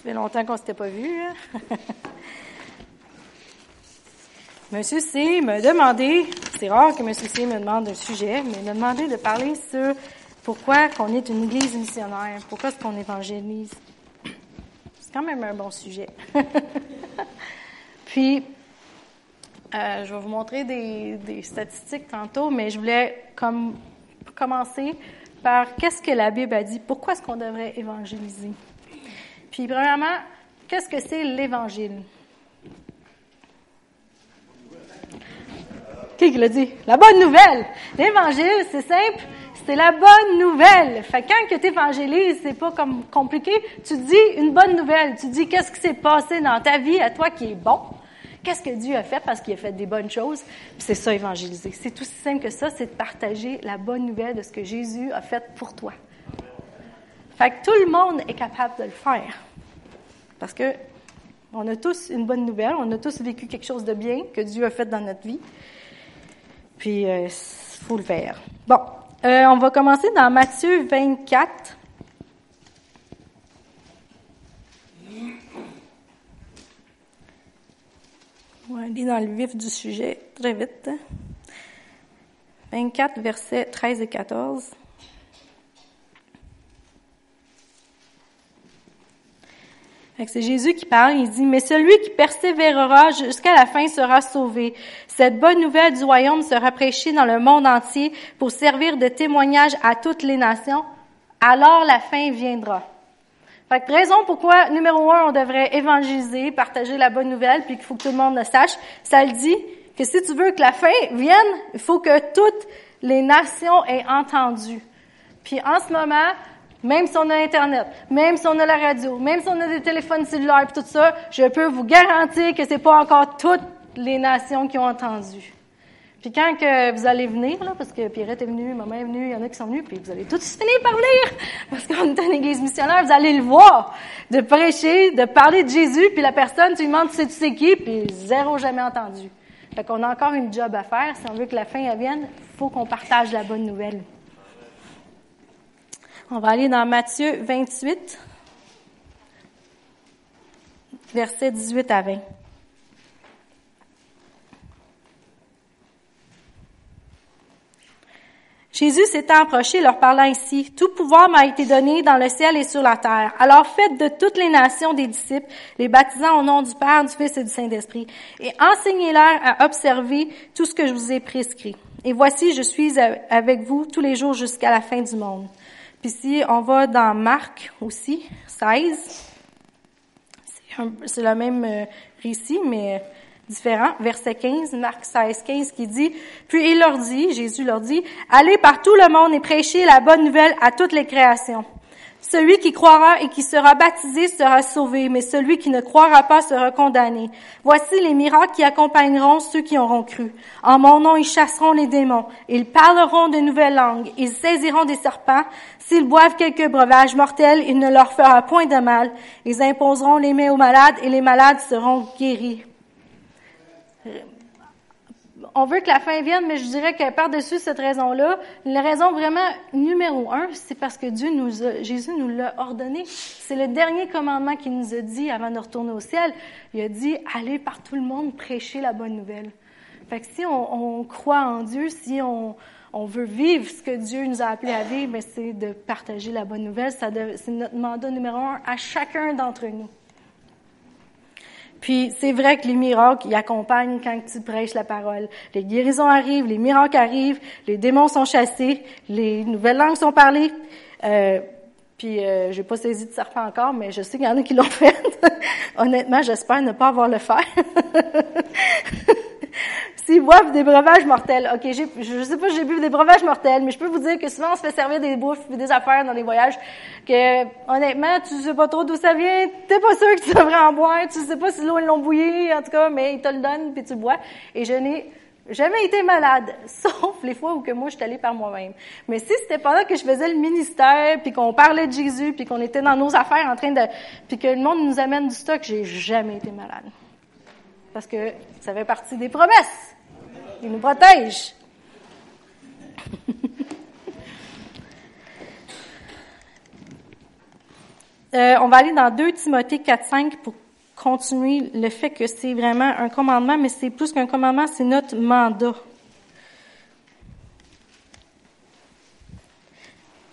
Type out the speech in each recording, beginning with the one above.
Ça fait longtemps qu'on ne s'était pas vu. Monsieur C m'a demandé, c'est rare que Monsieur C me demande un sujet, mais il m'a demandé de parler sur pourquoi qu'on est une église missionnaire, pourquoi est-ce qu'on évangélise. C'est quand même un bon sujet. Puis, euh, je vais vous montrer des, des, statistiques tantôt, mais je voulais comme, commencer par qu'est-ce que la Bible a dit, pourquoi est-ce qu'on devrait évangéliser? Puis, premièrement, qu'est-ce que c'est l'Évangile? Qui l'a dit? La bonne nouvelle! L'Évangile, c'est simple, c'est la bonne nouvelle. Fait quand que tu évangélises, c'est pas comme compliqué. Tu dis une bonne nouvelle. Tu dis qu'est-ce qui s'est passé dans ta vie à toi qui est bon. Qu'est-ce que Dieu a fait parce qu'il a fait des bonnes choses? c'est ça, évangéliser. C'est tout simple que ça, c'est de partager la bonne nouvelle de ce que Jésus a fait pour toi. Fait que tout le monde est capable de le faire. Parce que on a tous une bonne nouvelle, on a tous vécu quelque chose de bien que Dieu a fait dans notre vie. Puis, il euh, faut le faire. Bon, euh, on va commencer dans Matthieu 24. On va aller dans le vif du sujet très vite. 24, versets 13 et 14. C'est Jésus qui parle, il dit, mais celui qui persévérera jusqu'à la fin sera sauvé. Cette bonne nouvelle du royaume sera prêchée dans le monde entier pour servir de témoignage à toutes les nations. Alors la fin viendra. Fait que raison pourquoi, numéro un, on devrait évangéliser, partager la bonne nouvelle, puis qu'il faut que tout le monde le sache, ça le dit que si tu veux que la fin vienne, il faut que toutes les nations aient entendu. Puis en ce moment, même si on a Internet, même si on a la radio, même si on a des téléphones cellulaires et tout ça, je peux vous garantir que c'est pas encore toutes les nations qui ont entendu. Puis quand que vous allez venir, parce que Pierrette est venue, maman est venue, il y en a qui sont venus, puis vous allez tous finir par venir, parce qu'on est une église missionnaire, vous allez le voir, de prêcher, de parler de Jésus, puis la personne, tu lui demandes, tu sais, tu sais qui, puis zéro jamais entendu. Fait qu'on a encore une job à faire. Si on veut que la fin vienne, faut qu'on partage la bonne nouvelle. On va aller dans Matthieu 28, versets 18 à 20. Jésus s'étant approché, leur parla ainsi, Tout pouvoir m'a été donné dans le ciel et sur la terre. Alors faites de toutes les nations des disciples, les baptisant au nom du Père, du Fils et du Saint-Esprit, et enseignez-leur à observer tout ce que je vous ai prescrit. Et voici, je suis avec vous tous les jours jusqu'à la fin du monde. Puis si on va dans Marc aussi, 16, c'est le même euh, récit, mais différent. Verset 15, Marc 16, 15, qui dit, Puis il leur dit, Jésus leur dit, Allez par tout le monde et prêchez la bonne nouvelle à toutes les créations. Celui qui croira et qui sera baptisé sera sauvé, mais celui qui ne croira pas sera condamné. Voici les miracles qui accompagneront ceux qui auront cru. En mon nom, ils chasseront les démons. Ils parleront de nouvelles langues. Ils saisiront des serpents. S'ils boivent quelques breuvages mortels, il ne leur fera point de mal. Ils imposeront les mains aux malades et les malades seront guéris on veut que la fin vienne, mais je dirais que par-dessus cette raison-là, la raison vraiment numéro un, c'est parce que Dieu nous a, Jésus nous l'a ordonné. C'est le dernier commandement qu'il nous a dit avant de retourner au ciel. Il a dit, allez par tout le monde prêcher la bonne nouvelle. Fait que si on, croit en Dieu, si on, veut vivre ce que Dieu nous a appelé à vivre, c'est de partager la bonne nouvelle. c'est notre mandat numéro un à chacun d'entre nous. Puis c'est vrai que les miracles y accompagnent quand tu prêches la parole. Les guérisons arrivent, les miracles arrivent, les démons sont chassés, les nouvelles langues sont parlées. Euh, puis euh, j'ai pas saisi de serpent encore, mais je sais qu'il y en a qui l'ont fait. Honnêtement, j'espère ne pas avoir le faire. Boivent des breuvages mortels, ok, je sais pas si j'ai bu des breuvages mortels, mais je peux vous dire que souvent on se fait servir des bouffes et des affaires dans les voyages que, honnêtement, tu sais pas trop d'où ça vient, t'es pas sûr que tu devrais en boire, tu sais pas si l'eau ils l'ont bouilli, en tout cas, mais ils te le donnent puis tu bois. Et je n'ai jamais été malade, sauf les fois où que moi je suis allée par moi-même. Mais si c'était pendant que je faisais le ministère, puis qu'on parlait de Jésus, puis qu'on était dans nos affaires en train de, puis que le monde nous amène du stock, j'ai jamais été malade. Parce que ça fait partie des promesses. Il nous protège. On va aller dans 2 Timothée 4-5 pour continuer le fait que c'est vraiment un commandement, mais c'est plus qu'un commandement, c'est notre mandat.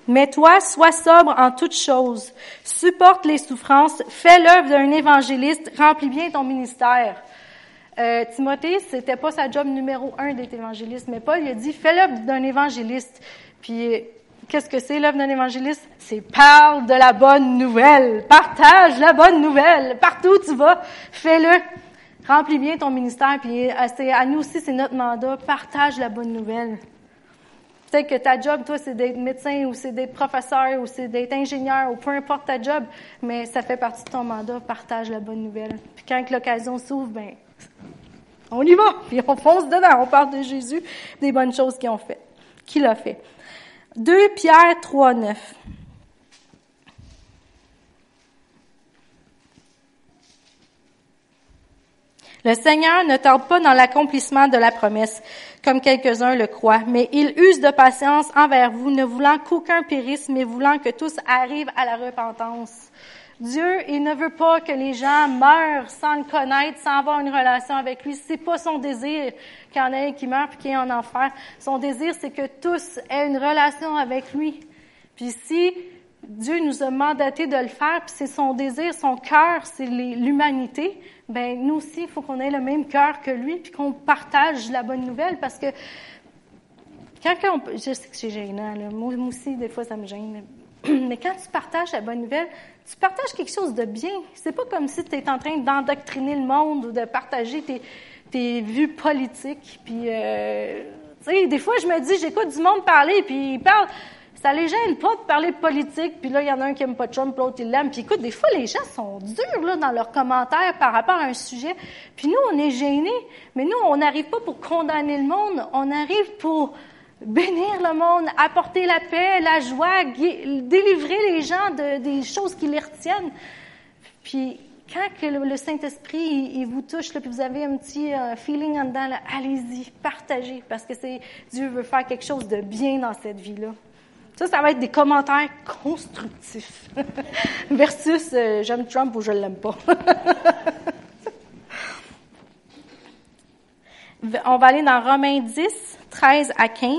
Mais toi, sois sobre en toutes choses, supporte les souffrances, fais l'œuvre d'un évangéliste, remplis bien ton ministère. Euh, Timothée, c'était pas sa job numéro un d'être évangéliste, mais Paul il a dit fais l'œuvre d'un évangéliste. Puis qu'est-ce que c'est l'œuvre d'un évangéliste? C'est parle de la bonne nouvelle, partage la bonne nouvelle partout où tu vas, fais-le. Remplis bien ton ministère, puis euh, à nous aussi c'est notre mandat, partage la bonne nouvelle. Peut-être que ta job, toi, c'est d'être médecin ou c'est d'être professeur ou c'est d'être ingénieur ou peu importe ta job, mais ça fait partie de ton mandat, partage la bonne nouvelle. Puis quand l'occasion s'ouvre, ben, on y va, puis on fonce dedans, on parle de Jésus, des bonnes choses qu'il a fait, qu'il a fait. 2 Pierre 3, 9. Le Seigneur ne tarde pas dans l'accomplissement de la promesse, comme quelques-uns le croient, mais il use de patience envers vous, ne voulant qu'aucun périsse, mais voulant que tous arrivent à la repentance. Dieu, il ne veut pas que les gens meurent sans le connaître, sans avoir une relation avec lui. C'est pas son désir qu'il y en ait qui meurt puis qu'il y ait en enfer. Son désir, c'est que tous aient une relation avec lui. Puis si Dieu nous a mandaté de le faire, puis c'est son désir, son cœur, c'est l'humanité. Ben nous aussi, il faut qu'on ait le même cœur que lui, puis qu'on partage la bonne nouvelle, parce que quand on, je sais que c'est gênant, là. Moi, aussi des fois ça me gêne, mais quand tu partages la bonne nouvelle, tu partages quelque chose de bien. C'est pas comme si tu es en train d'endoctriner le monde ou de partager tes, tes vues politiques. Puis, euh, tu sais, des fois, je me dis, j'écoute du monde parler, puis ils parlent ça les gêne pas de parler politique, puis là, il y en a un qui aime pas Trump, l'autre, il l'aime. Puis écoute, des fois, les gens sont durs là, dans leurs commentaires par rapport à un sujet. Puis nous, on est gênés. Mais nous, on n'arrive pas pour condamner le monde, on arrive pour bénir le monde, apporter la paix, la joie, délivrer les gens de, des choses qui les retiennent. Puis quand le, Saint-Esprit il, vous touche, puis vous avez un petit euh, feeling en dedans, allez-y, partagez, parce que Dieu veut faire quelque chose de bien dans cette vie-là. Ça, ça va être des commentaires constructifs versus euh, j'aime Trump ou je l'aime pas. On va aller dans Romains 10, 13 à 15.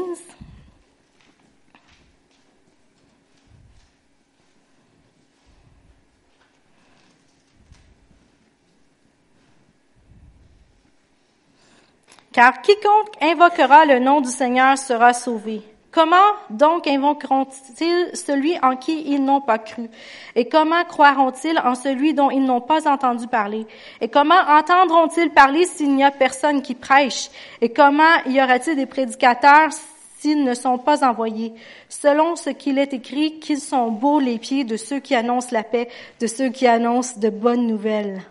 Car quiconque invoquera le nom du Seigneur sera sauvé. Comment donc invoqueront-ils celui en qui ils n'ont pas cru? Et comment croiront-ils en celui dont ils n'ont pas entendu parler? Et comment entendront-ils parler s'il n'y a personne qui prêche? Et comment y aura-t-il des prédicateurs s'ils ne sont pas envoyés? Selon ce qu'il est écrit, qu'ils sont beaux les pieds de ceux qui annoncent la paix, de ceux qui annoncent de bonnes nouvelles.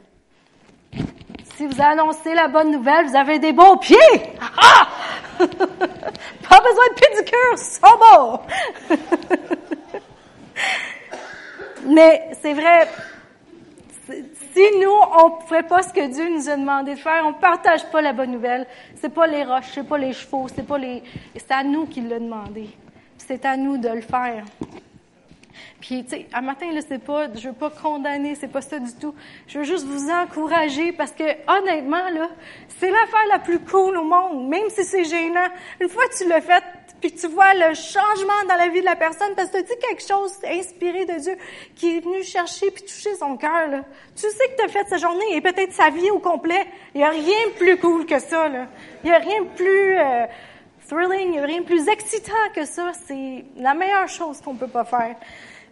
Si vous annoncez la bonne nouvelle, vous avez des beaux pieds! Ah! Pas besoin de pédicure, sont beaux! Mais c'est vrai, si nous, on ne fait pas ce que Dieu nous a demandé de faire, on ne partage pas la bonne nouvelle, c'est pas les roches, c'est pas les chevaux, c'est pas les, c'est à nous qu'il l'a demandé. C'est à nous de le faire. Puis, tu sais, un matin, là, c'est pas, je veux pas condamner, c'est pas ça du tout. Je veux juste vous encourager parce que, honnêtement, là, c'est l'affaire la plus cool au monde, même si c'est gênant. Une fois que tu l'as fait, puis tu vois le changement dans la vie de la personne, parce que tu dis quelque chose inspiré de Dieu qui est venu chercher puis toucher son cœur, là. Tu sais que tu as fait sa journée et peut-être sa vie au complet. Il y a rien de plus cool que ça, là. Il y a rien de plus euh, thrilling, rien de plus excitant que ça. C'est la meilleure chose qu'on peut pas faire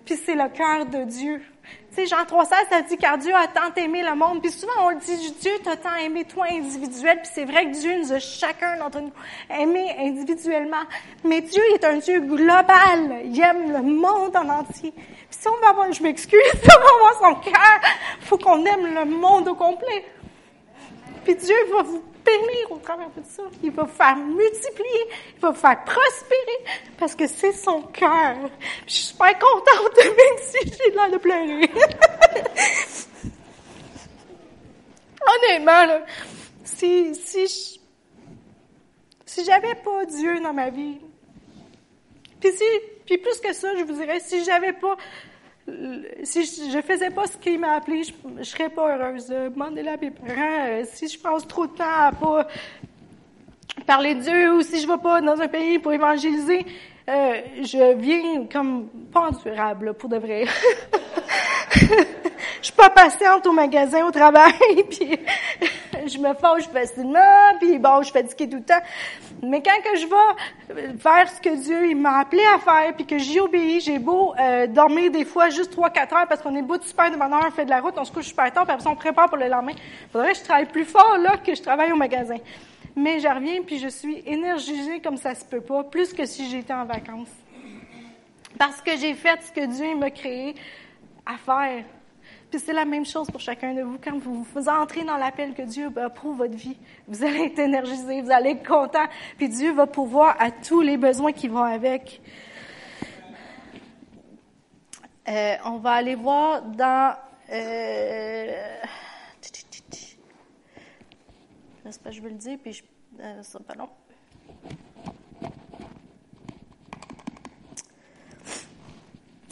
puis c'est le cœur de Dieu. Tu sais, Jean 3,16, ça dit car Dieu a tant aimé le monde. Puis souvent, on le dit, Dieu t'a tant aimé toi individuel. Puis c'est vrai que Dieu nous a chacun d'entre nous aimé individuellement. Mais Dieu est un Dieu global. Il aime le monde en entier. Puis si on va avoir, je m'excuse, si on va avoir son cœur, faut qu'on aime le monde au complet. Puis Dieu va vous au travers de ça. Il va faire multiplier, il va faire prospérer, parce que c'est son cœur. Je suis super contente, même si j'ai l'air de pleurer. Honnêtement, là, si, si, si j'avais pas Dieu dans ma vie, puis si, puis plus que ça, je vous dirais, si j'avais pas si je, ne faisais pas ce qu'il m'a appelé, je, ne serais pas heureuse. Demandez-le. Euh, si je passe trop de temps à pas parler de Dieu ou si je vais pas dans un pays pour évangéliser, euh, je viens comme pas endurable, pour de vrai. je suis pas patiente au magasin, au travail, puis je me fâche facilement, puis bon, je fais du tout le temps. Mais quand que je vais faire ce que Dieu il m'a appelé à faire, puis que j'y obéis, j'ai beau euh, dormir des fois juste trois quatre heures parce qu'on est beau de super de bonne on fait de la route, on se couche super tard, puis après on prépare pour le lendemain. Faudrait que je travaille plus fort là que je travaille au magasin. Mais je reviens puis je suis énergisée comme ça se peut pas, plus que si j'étais en vacances. Parce que j'ai fait ce que Dieu m'a créé à faire. C'est la même chose pour chacun de vous. Quand vous vous entrez dans l'appel que Dieu approuve votre vie, vous allez être énergisé, vous allez être content, puis Dieu va pouvoir à tous les besoins qui vont avec. Euh, on va aller voir dans... Euh, J'espère que je veux le dire, puis je, euh, ça pas long.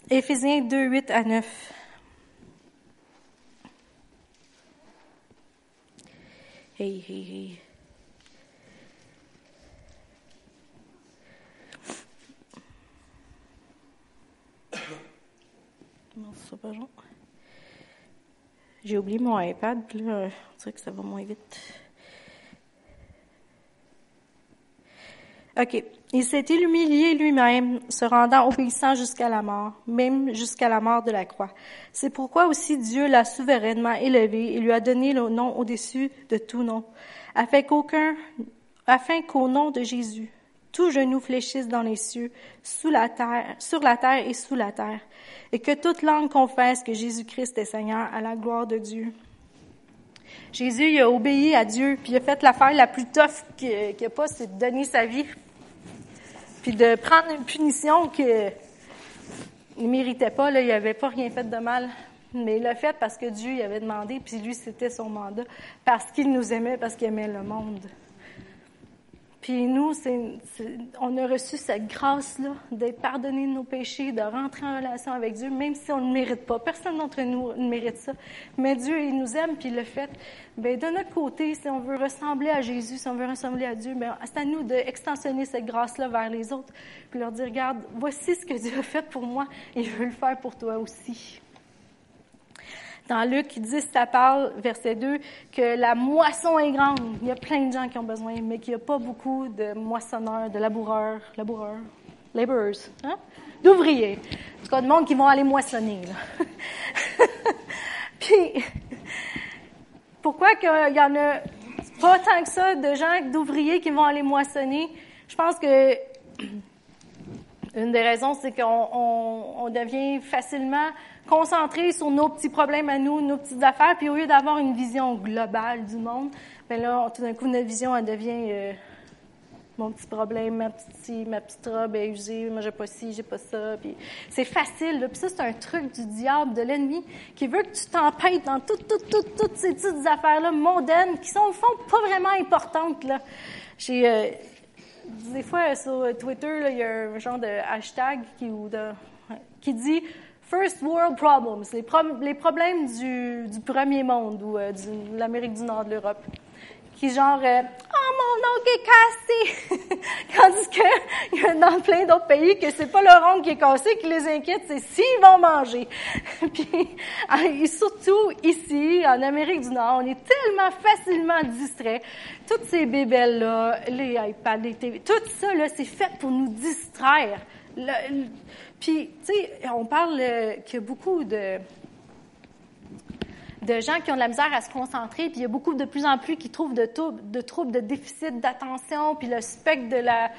Éphésiens 2, 8 à 9. Hey, hey, hey. J'ai oublié mon iPad, là, on dirait que ça va moins vite. OK. Il s'était humilié lui-même, se rendant obéissant jusqu'à la mort, même jusqu'à la mort de la croix. C'est pourquoi aussi Dieu l'a souverainement élevé et lui a donné le nom au-dessus de tout nom, afin qu'aucun, afin qu'au nom de Jésus, tout genou fléchisse dans les cieux, sous la terre, sur la terre et sous la terre, et que toute langue confesse que Jésus-Christ est Seigneur à la gloire de Dieu. Jésus, il a obéi à Dieu, puis a fait l'affaire la plus tough qu'il n'y a pas, c'est de donner sa vie puis de prendre une punition qu'il ne méritait pas, là, il n'avait pas rien fait de mal. Mais il l'a fait parce que Dieu y avait demandé, puis lui, c'était son mandat, parce qu'il nous aimait, parce qu'il aimait le monde. Puis nous, on a reçu cette grâce-là d'être pardonné de nos péchés, de rentrer en relation avec Dieu, même si on ne le mérite pas. Personne d'entre nous ne mérite ça. Mais Dieu, il nous aime, puis le fait. Bien, de notre côté, si on veut ressembler à Jésus, si on veut ressembler à Dieu, bien, c'est à nous d'extensionner cette grâce-là vers les autres, puis leur dire, regarde, voici ce que Dieu a fait pour moi, il veut le faire pour toi aussi. Dans Luc 10, ça parle, verset 2, que la moisson est grande. Il y a plein de gens qui ont besoin, mais qu'il n'y a pas beaucoup de moissonneurs, de laboureurs, laboureurs, laborers, hein? d'ouvriers. En tout cas, de monde qui vont aller moissonner. Là. Puis, pourquoi qu'il y en a pas tant que ça de gens, d'ouvriers qui vont aller moissonner? Je pense que une des raisons, c'est qu'on on, on devient facilement concentré sur nos petits problèmes à nous, nos petites affaires, puis au lieu d'avoir une vision globale du monde, ben là, tout d'un coup, notre vision, elle devient euh, mon petit problème, ma petite, ma petite robe est usée, moi j'ai pas ci, j'ai pas ça, puis c'est facile. Puis ça, c'est un truc du diable, de l'ennemi, qui veut que tu t'empêtes dans toutes, toutes, toutes, toutes ces petites affaires-là mondaines qui sont au fond pas vraiment importantes. Là. J'ai euh, des fois sur Twitter, il y a un genre de hashtag qui, ou de, qui dit First World Problems, les, problèmes du, premier monde ou euh, de l'Amérique du Nord, de l'Europe. Qui genre, euh, oh mon ongle est cassé! Tandis qu'il y a dans plein d'autres pays que c'est pas leur ongle qui est cassé qui les inquiète, c'est s'ils vont manger. Puis, et surtout ici, en Amérique du Nord, on est tellement facilement distrait. Toutes ces bébelles-là, les iPads, les TV, tout ça, là, c'est fait pour nous distraire. Puis, tu sais, on parle euh, qu'il y a beaucoup de, de gens qui ont de la misère à se concentrer, puis il y a beaucoup de plus en plus qui trouvent de, de troubles de déficit d'attention, puis le spectre de la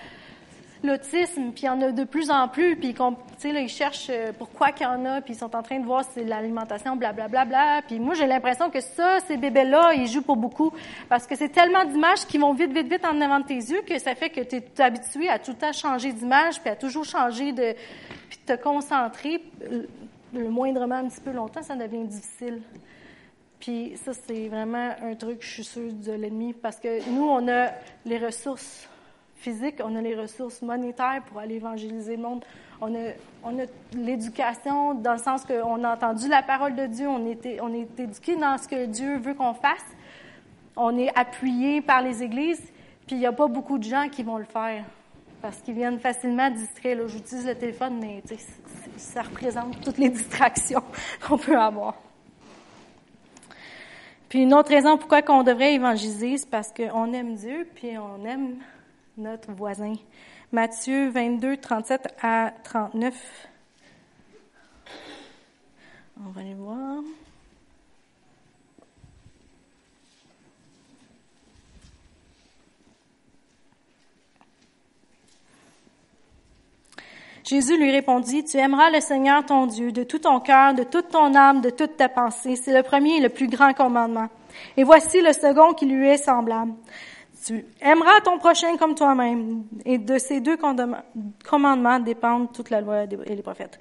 l'autisme, puis il y en a de plus en plus, puis là, ils cherchent euh, pourquoi qu'il y en a, puis ils sont en train de voir si c'est l'alimentation, blablabla. Bla, bla, puis moi, j'ai l'impression que ça, ces bébés-là, ils jouent pour beaucoup, parce que c'est tellement d'images qui vont vite, vite, vite en avant de tes yeux que ça fait que tu es habitué à tout le temps changer d'image, puis à toujours changer de... puis te concentrer le moindrement un petit peu longtemps, ça devient difficile. Puis ça, c'est vraiment un truc, je suis sûre, de l'ennemi, parce que nous, on a les ressources on a les ressources monétaires pour aller évangéliser le monde. On a, on a l'éducation dans le sens qu'on a entendu la parole de Dieu, on est, on est éduqué dans ce que Dieu veut qu'on fasse. On est appuyé par les églises, puis il n'y a pas beaucoup de gens qui vont le faire parce qu'ils viennent facilement distraire. Là, j'utilise le téléphone, mais ça représente toutes les distractions qu'on peut avoir. Puis une autre raison pourquoi on devrait évangéliser, c'est parce qu'on aime Dieu, puis on aime notre voisin. Matthieu 22, 37 à 39. On va aller voir. Jésus lui répondit, Tu aimeras le Seigneur ton Dieu de tout ton cœur, de toute ton âme, de toute ta pensée. C'est le premier et le plus grand commandement. Et voici le second qui lui est semblable. Tu aimeras ton prochain comme toi-même. Et de ces deux commandements dépendent toute la loi et les prophètes.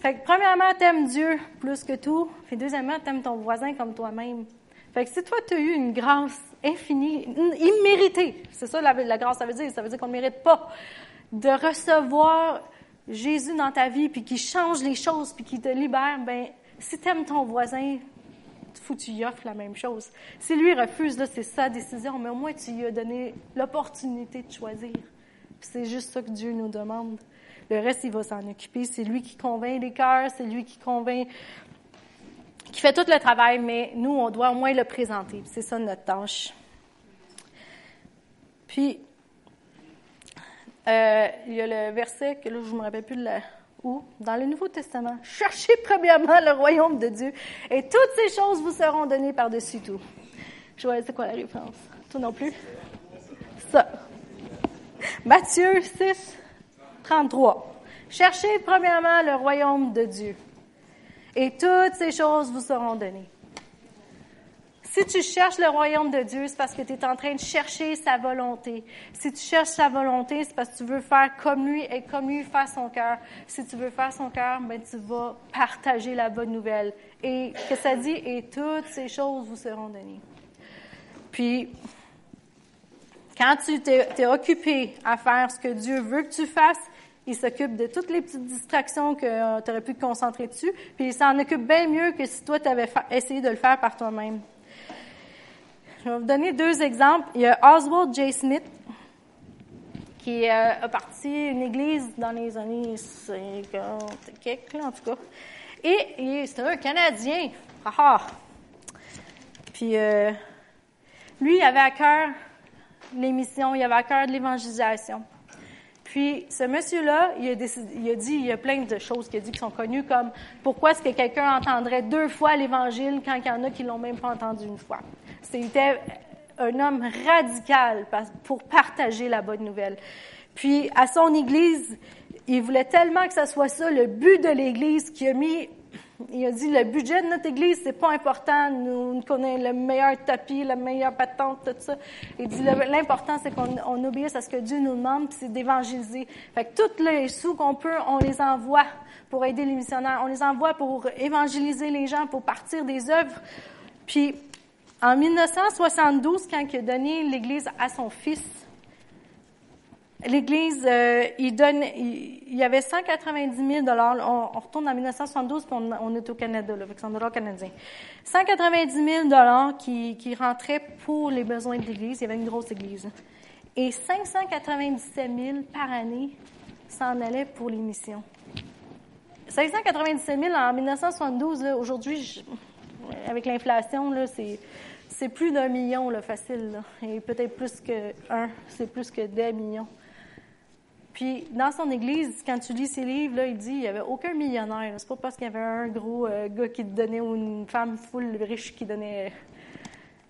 Fait que, premièrement, t'aimes Dieu plus que tout. Puis deuxièmement, t'aimes ton voisin comme toi-même. Fait que si toi, tu as eu une grâce infinie, imméritée, c'est ça la, la grâce, ça veut dire, ça veut dire qu'on ne mérite pas de recevoir Jésus dans ta vie, puis qui change les choses, puis qui te libère, ben si tu aimes ton voisin, faut que tu lui offres la même chose. Si lui refuse, là, c'est sa décision, mais au moins tu lui as donné l'opportunité de choisir. C'est juste ça que Dieu nous demande. Le reste, il va s'en occuper. C'est lui qui convainc les cœurs, c'est lui qui convainc, qui fait tout le travail, mais nous, on doit au moins le présenter. C'est ça notre tâche. Puis, euh, il y a le verset que là, je ne me rappelle plus de où, dans le Nouveau Testament. Cherchez premièrement le royaume de Dieu et toutes ces choses vous seront données par-dessus tout. Je vois, c'est quoi la référence? Toi non plus? Ça. Matthieu 6, 33. Cherchez premièrement le royaume de Dieu et toutes ces choses vous seront données. Si tu cherches le royaume de Dieu, c'est parce que tu es en train de chercher sa volonté. Si tu cherches sa volonté, c'est parce que tu veux faire comme lui et comme lui faire son cœur. Si tu veux faire son cœur, ben, tu vas partager la bonne nouvelle. Et que ça dit, et toutes ces choses vous seront données. Puis, quand tu t'es occupé à faire ce que Dieu veut que tu fasses, il s'occupe de toutes les petites distractions que euh, tu aurais pu te concentrer dessus, puis il s'en occupe bien mieux que si toi, tu avais essayé de le faire par toi-même. Je vais vous donner deux exemples. Il y a Oswald J. Smith, qui euh, a parti une église dans les années 50, quelques, en tout cas. Et, c'est un Canadien. Ah, ah. Puis, euh, lui, il avait à cœur les missions, il avait à cœur de l'évangélisation. Puis, ce monsieur-là, il, il a, dit, il y a plein de choses qu'il a dit qui sont connues, comme pourquoi est-ce que quelqu'un entendrait deux fois l'Évangile quand il y en a qui l'ont même pas entendu une fois? C'était un homme radical pour partager la bonne nouvelle. Puis, à son Église, il voulait tellement que ça soit ça le but de l'Église qu'il a mis il a dit le budget de notre église c'est pas important. Nous, connaissons le meilleur tapis, la meilleure patente, tout ça. Il dit l'important c'est qu'on obéisse à ce que Dieu nous demande, c'est d'évangéliser. Fait que tous les sous qu'on peut, on les envoie pour aider les missionnaires. On les envoie pour évangéliser les gens, pour partir des œuvres. Puis en 1972, quand il a donné l'Église à son fils, l'Église, euh, il il, y avait 190 000 dollars. On, retourne en 1972, puis on, est au Canada, avec son dollar canadien. 190 000 dollars qui, qui rentraient pour les besoins de l'Église. Il y avait une grosse Église. Et 597 000 par année s'en allaient pour les missions. 597 000 en 1972, aujourd'hui, avec l'inflation, c'est, c'est plus d'un million, là, facile. Et peut-être plus que un, c'est plus que des millions. Puis, dans son église, quand tu lis ses livres, il dit qu'il n'y avait aucun millionnaire. C'est pas parce qu'il y avait un gros euh, gars qui donnait ou une femme full riche qui donnait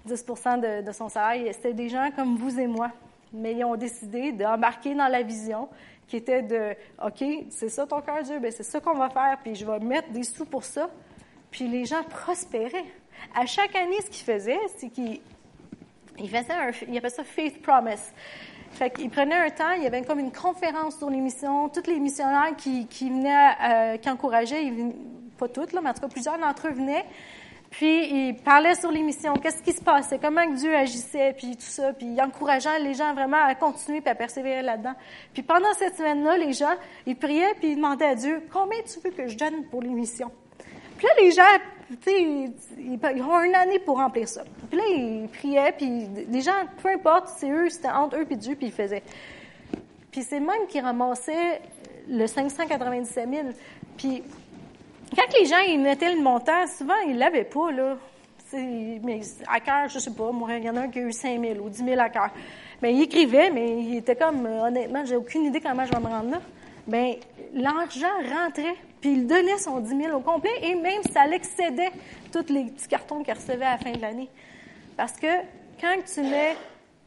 10 de, de son salaire. C'était des gens comme vous et moi. Mais ils ont décidé d'embarquer dans la vision qui était de OK, c'est ça ton cœur, Dieu, ben c'est ça qu'on va faire, puis je vais mettre des sous pour ça. Puis les gens prospéraient. À chaque année, ce qu'il faisait, c'est qu'il il faisait un, il appelait ça Faith Promise. Fait qu'il prenait un temps, il y avait comme une conférence sur les missions. Tous les missionnaires qui, venaient, euh, qui encourageaient, pas toutes, mais en tout cas plusieurs d'entre eux venaient. Puis il parlait sur l'émission, qu'est-ce qui se passait, comment Dieu agissait, puis tout ça, puis il encourageait les gens vraiment à continuer puis à persévérer là-dedans. Puis pendant cette semaine-là, les gens, ils priaient puis ils demandaient à Dieu, combien tu veux que je donne pour l'émission? Puis là, les gens, ils ont une année pour remplir ça. Puis là, ils priaient, puis les gens, peu importe, c'est eux, c'était entre eux puis Dieu, puis ils faisaient. Puis c'est même qui ramassaient le 597 000. Puis quand les gens ils mettaient le montant, souvent, ils l'avaient pas, là. Mais à cœur, je sais pas, moi, il y en a un qui a eu 5 000 ou 10 000 à cœur. Mais il écrivait, mais il était comme, honnêtement, j'ai aucune idée comment je vais me rendre là. Bien, l'argent rentrait, puis il donnait son 10 000 au complet, et même ça l'excédait tous les petits cartons qu'il recevait à la fin de l'année. Parce que quand tu mets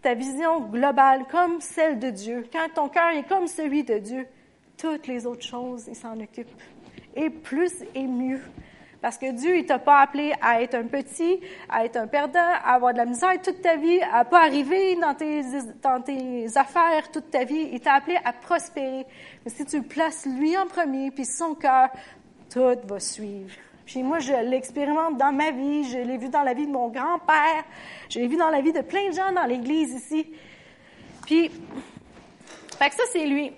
ta vision globale comme celle de Dieu, quand ton cœur est comme celui de Dieu, toutes les autres choses, il s'en occupe et plus et mieux. Parce que Dieu, il t'a pas appelé à être un petit, à être un perdant, à avoir de la misère toute ta vie, à pas arriver dans tes, dans tes affaires toute ta vie. Il t'a appelé à prospérer. Mais si tu places lui en premier, puis son cœur, tout va suivre. Puis moi, je l'expérimente dans ma vie, je l'ai vu dans la vie de mon grand-père, je l'ai vu dans la vie de plein de gens dans l'Église ici. Puis, fait que ça, c'est lui.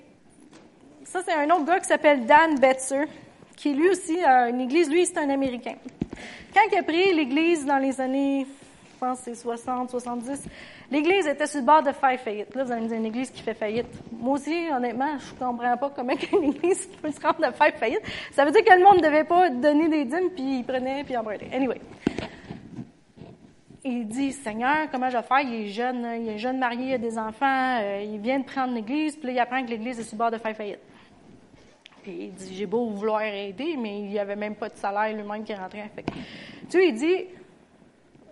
Ça, c'est un autre gars qui s'appelle Dan Betzer qui lui aussi a une église. Lui, c'est un Américain. Quand il a pris l'église dans les années, je pense c'est 60, 70, l'église était sur le bord de faire faillite. Là, vous allez me dire une église qui fait faillite. Moi aussi, honnêtement, je comprends pas comment une église peut se rendre à faire faillite. Ça veut dire que le monde ne devait pas donner des dîmes, puis il prenait, puis il empruntait. Anyway. Il dit, Seigneur, comment je vais faire? Il est jeune, il est jeune marié, il a des enfants, euh, il vient de prendre l'église, puis là, il apprend que l'église est sur le bord de faire faillite. Puis il dit, j'ai beau vouloir aider, mais il n'y avait même pas de salaire lui-même qui rentrait. Fait Dieu, il dit,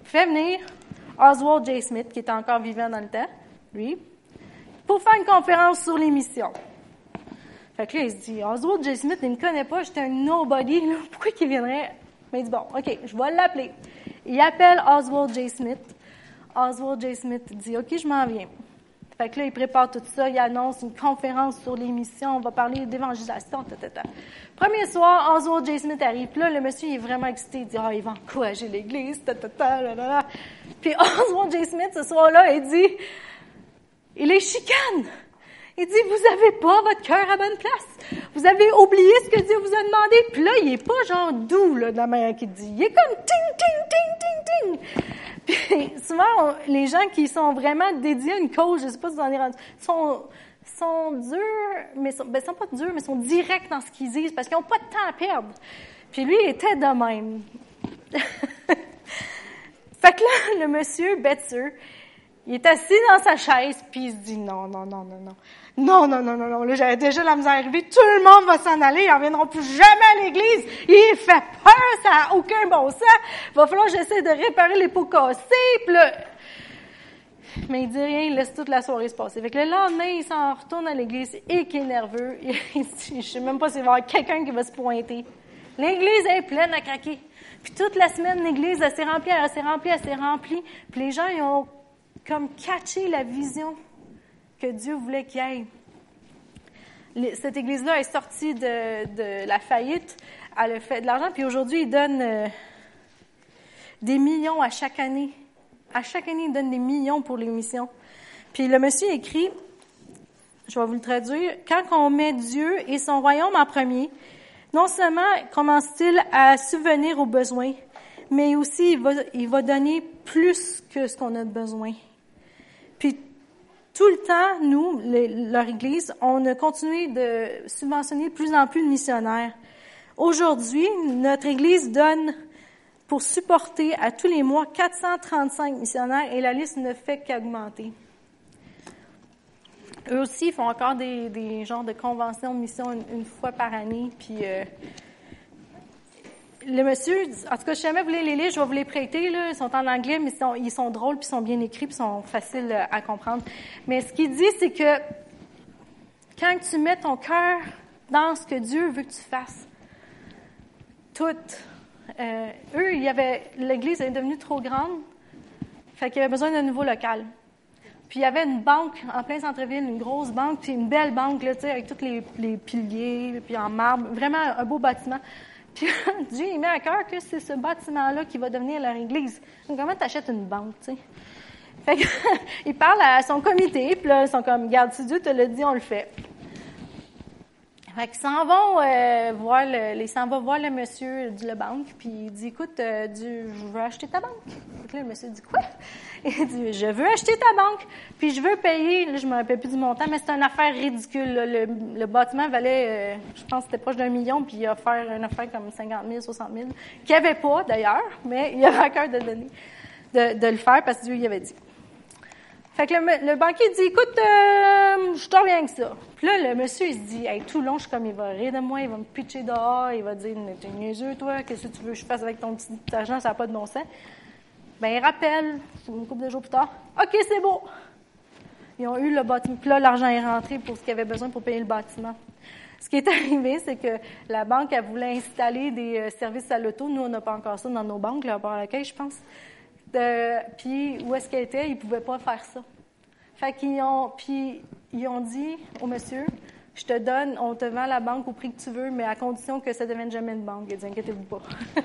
fais venir Oswald J. Smith, qui était encore vivant dans le temps, lui, pour faire une conférence sur les missions. Fait que là, il se dit, Oswald J. Smith, il ne me connaît pas, j'étais un nobody, pourquoi il viendrait? Mais il dit, bon, OK, je vais l'appeler. Il appelle Oswald J. Smith. Oswald J. Smith dit, OK, je m'en viens. Fait que là, il prépare tout ça, il annonce une conférence sur l'émission, on va parler d'évangélisation, ta, Premier soir, Oswald J. Smith arrive. Là, le monsieur il est vraiment excité. Il dit, ah, il va encourager l'Église, ta, ta, ta, là, Puis Oswald J. Smith, ce soir-là, il dit, il est chicane. Il dit, vous avez pas votre cœur à bonne place. Vous avez oublié ce que Dieu vous a demandé. Puis là, il est pas genre doux, là, de la manière qu'il dit. Il est comme ting, ting, ting, ting, ting. Puis souvent, les gens qui sont vraiment dédiés à une cause, je ne sais pas si vous en avez rendu, sont, sont durs, mais sont, ben, sont pas durs, mais sont directs dans ce qu'ils disent parce qu'ils n'ont pas de temps à perdre. Puis lui, il était de même. fait que là, le monsieur Betzer, il est assis dans sa chaise, puis il se dit non, non, non, non, non. Non, non, non, non, non. Là, j'avais déjà la misère arrivée. Tout le monde va s'en aller. Ils reviendront plus jamais à l'église. Il fait peur. Ça n'a aucun bon sens. Il va falloir que j'essaie de réparer les pots cassés. Mais il dit rien, il laisse toute la soirée se passer. Fait que le lendemain, il s'en retourne à l'église et qui est nerveux. Il dit, je sais même pas s'il va y avoir quelqu'un qui va se pointer. L'église est pleine à craquer. Puis toute la semaine, l'église, s'est remplie, elle s'est remplie, elle s'est remplie. Puis les gens, ils ont comme catché la vision que Dieu voulait qu'il y ait. Cette église-là est sortie de, la faillite, elle a fait de l'argent, puis aujourd'hui, il donne euh, des millions à chaque année. À chaque année, il donne des millions pour les missions. Puis le monsieur écrit, je vais vous le traduire, quand on met Dieu et son royaume en premier, non seulement commence-t-il à subvenir aux besoins, mais aussi il va, il va donner plus que ce qu'on a besoin. Puis tout le temps, nous, leur Église, on a continué de subventionner de plus en plus de missionnaires. Aujourd'hui, notre Église donne pour supporter à tous les mois 435 missionnaires et la liste ne fait qu'augmenter. Eux aussi font encore des, des genres de conventions de mission une, fois par année, puis euh, le monsieur, en tout cas, si jamais vous voulez les lire, je vais vous les prêter. Là. Ils sont en anglais, mais ils sont, ils sont drôles, puis ils sont bien écrits, puis ils sont faciles à comprendre. Mais ce qu'il dit, c'est que quand tu mets ton cœur dans ce que Dieu veut que tu fasses, tout, euh, eux, il y avait, l'Église est devenue trop grande, fait qu'il y avait besoin d'un nouveau local. Puis il y avait une banque en plein centre-ville, une grosse banque, puis une belle banque là, avec tous les, les piliers, puis en marbre, vraiment un beau bâtiment. Puis Dieu, il met à cœur que c'est ce bâtiment-là qui va devenir leur église. Donc, comment tu achètes une banque, tu sais? Fait que, il parle à son comité, puis là, ils sont comme, garde, si Dieu te l'a dit, on le fait. Fait qu'ils s'en vont euh, voir le, ils s'en vont voir le monsieur de la banque, puis il dit, écoute, euh, Dieu, je veux acheter ta banque. Là, le monsieur dit, quoi? Il dit, je veux acheter ta banque, puis je veux payer, là, je me rappelle plus du montant, mais c'est une affaire ridicule. Le, bâtiment valait, euh, je pense c'était proche d'un million, puis il a offert une affaire comme 50 000, 60 000, qu'il n'y avait pas d'ailleurs, mais il avait à cœur de donner, de, de le faire parce que Dieu y avait dit. Fait que le, banquier dit, écoute, euh, je te reviens avec ça. Puis là, le monsieur, il se dit, tout long, je suis comme, il va rire de moi, il va me pitcher dehors, il va dire, t'es niaiseux, toi, qu'est-ce que tu veux que je fasse avec ton petit argent, ça n'a pas de bon sens. Ben, il rappelle, une couple de jours plus tard, OK, c'est beau. Ils ont eu le bâtiment. Puis là, l'argent est rentré pour ce qu'il avait besoin pour payer le bâtiment. Ce qui est arrivé, c'est que la banque, elle voulait installer des euh, services à l'auto. Nous, on n'a pas encore ça dans nos banques, là, à part la caisse, je pense. Puis, où est-ce qu'elle était? Ils ne pouvaient pas faire ça. Fait qu'ils ont, puis, ils ont dit au monsieur, je te donne, on te vend la banque au prix que tu veux, mais à condition que ça ne devienne jamais une banque. Il dit, inquiétez-vous pas.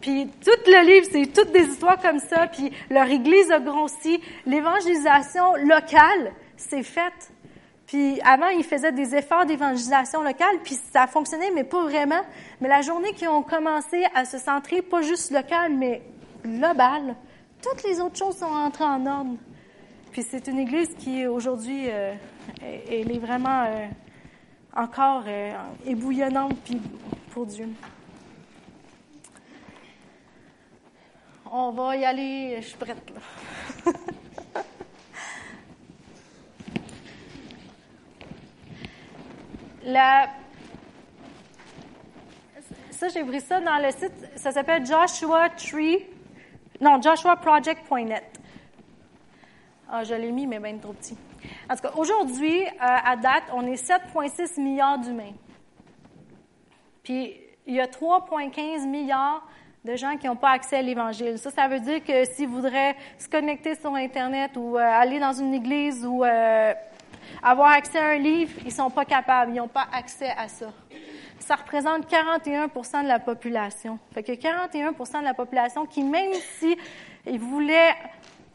Puis tout le livre, c'est toutes des histoires comme ça. Puis leur église a grossi. L'évangélisation locale s'est faite. Puis avant, ils faisaient des efforts d'évangélisation locale, puis ça fonctionnait, mais pas vraiment. Mais la journée qu'ils ont commencé à se centrer, pas juste local, mais global, toutes les autres choses sont entrées en ordre. Puis c'est une église qui, aujourd'hui, euh, elle est vraiment euh, encore euh, ébouillonnante puis pour Dieu. On va y aller, je suis prête. Là. La... Ça, j'ai pris ça dans le site, ça s'appelle Joshua Tree, non, joshuaproject.net. Ah, je l'ai mis, mais bien trop petit. En tout cas, aujourd'hui, euh, à date, on est 7,6 milliards d'humains. Puis, il y a 3,15 milliards de gens qui n'ont pas accès à l'Évangile. Ça, ça veut dire que s'ils voudraient se connecter sur Internet ou euh, aller dans une église ou euh, avoir accès à un livre, ils sont pas capables, ils n'ont pas accès à ça. Ça représente 41 de la population. Fait que 41 de la population qui, même si ils voulaient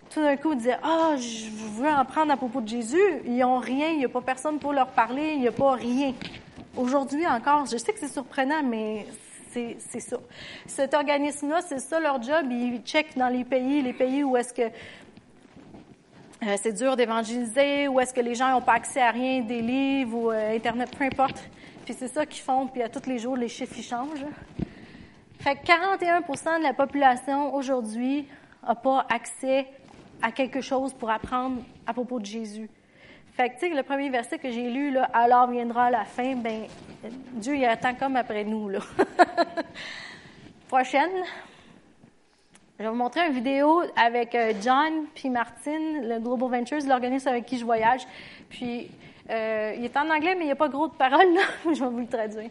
tout d'un coup dire ah je veux en prendre à propos de Jésus, ils n'ont rien, il n'y a pas personne pour leur parler, il n'y a pas rien. Aujourd'hui encore, je sais que c'est surprenant, mais c'est ça. Cet organisme-là, c'est ça leur job. Ils checkent dans les pays, les pays où est-ce que euh, c'est dur d'évangéliser, où est-ce que les gens n'ont pas accès à rien, des livres ou euh, Internet, peu importe. Puis c'est ça qu'ils font, puis à tous les jours, les chiffres ils changent. Fait que 41% de la population aujourd'hui n'a pas accès à quelque chose pour apprendre à propos de Jésus. Fait que, tu sais, le premier verset que j'ai lu, là, alors viendra la fin, ben, Dieu, il attend comme après nous, là. Prochaine. Je vais vous montrer une vidéo avec euh, John puis Martine, le Global Ventures, l'organisme avec qui je voyage. Puis, euh, il est en anglais, mais il n'y a pas gros de paroles, je vais vous le traduire.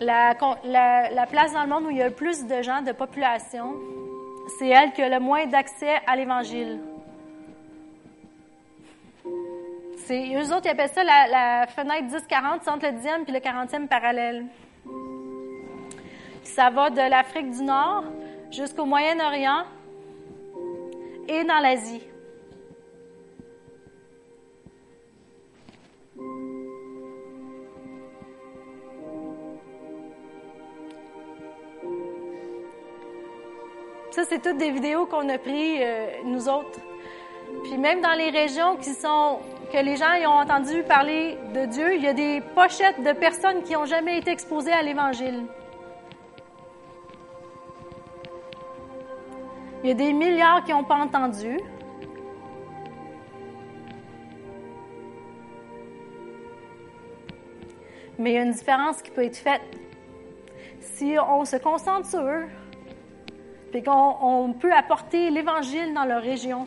La, place dans le monde où il y a le plus de gens, de population, c'est elle qui a le moins d'accès à l'Évangile. C'est, eux autres, ils appellent ça la, fenêtre 10-40, c'est entre le 10e puis le 40e parallèle. Ça va de l'Afrique du Nord jusqu'au Moyen-Orient et dans l'Asie. C'est toutes des vidéos qu'on a prises, euh, nous autres. Puis même dans les régions qui sont que les gens y ont entendu parler de Dieu, il y a des pochettes de personnes qui n'ont jamais été exposées à l'Évangile. Il y a des milliards qui n'ont pas entendu. Mais il y a une différence qui peut être faite. Si on se concentre sur eux, puis qu'on peut apporter l'Évangile dans leur région.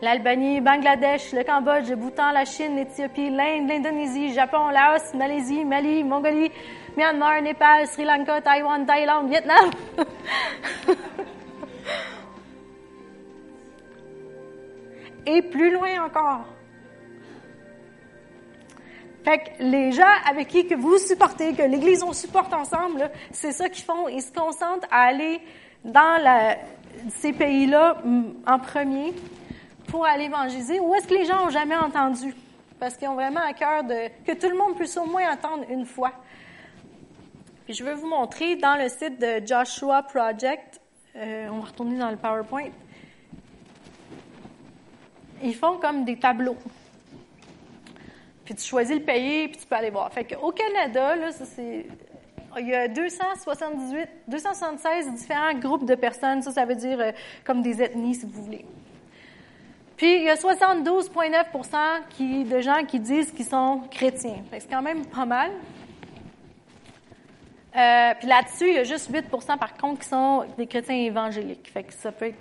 L'Albanie, Bangladesh, le Cambodge, le Bhoutan, la Chine, l'Éthiopie, l'Inde, l'Indonésie, Japon, Laos, Malaisie, Mali, Mongolie, Myanmar, Népal, Sri Lanka, Taïwan, Thaïlande, Vietnam. Et plus loin encore. Fait les gens avec qui que vous supportez, que l'Église on supporte ensemble, c'est ça qu'ils font. Ils se concentrent à aller dans ces pays-là mm, en premier pour aller évangéliser. Ou est-ce que les gens ont jamais entendu? Parce qu'ils ont vraiment à cœur que tout le monde puisse au moins entendre une fois. Puis je vais vous montrer dans le site de Joshua Project. Euh, on va retourner dans le PowerPoint. Ils font comme des tableaux puis tu choisis le pays, puis tu peux aller voir. Fait qu'au Canada, là, c'est, il y a 278, 276 différents groupes de personnes. Ça, ça veut dire euh, comme des ethnies, si vous voulez. Puis, il y a 72,9 qui, de gens qui disent qu'ils sont chrétiens. c'est quand même pas mal. Euh, puis là-dessus, il y a juste 8% par contre qui sont des chrétiens évangéliques. Fait que ça peut être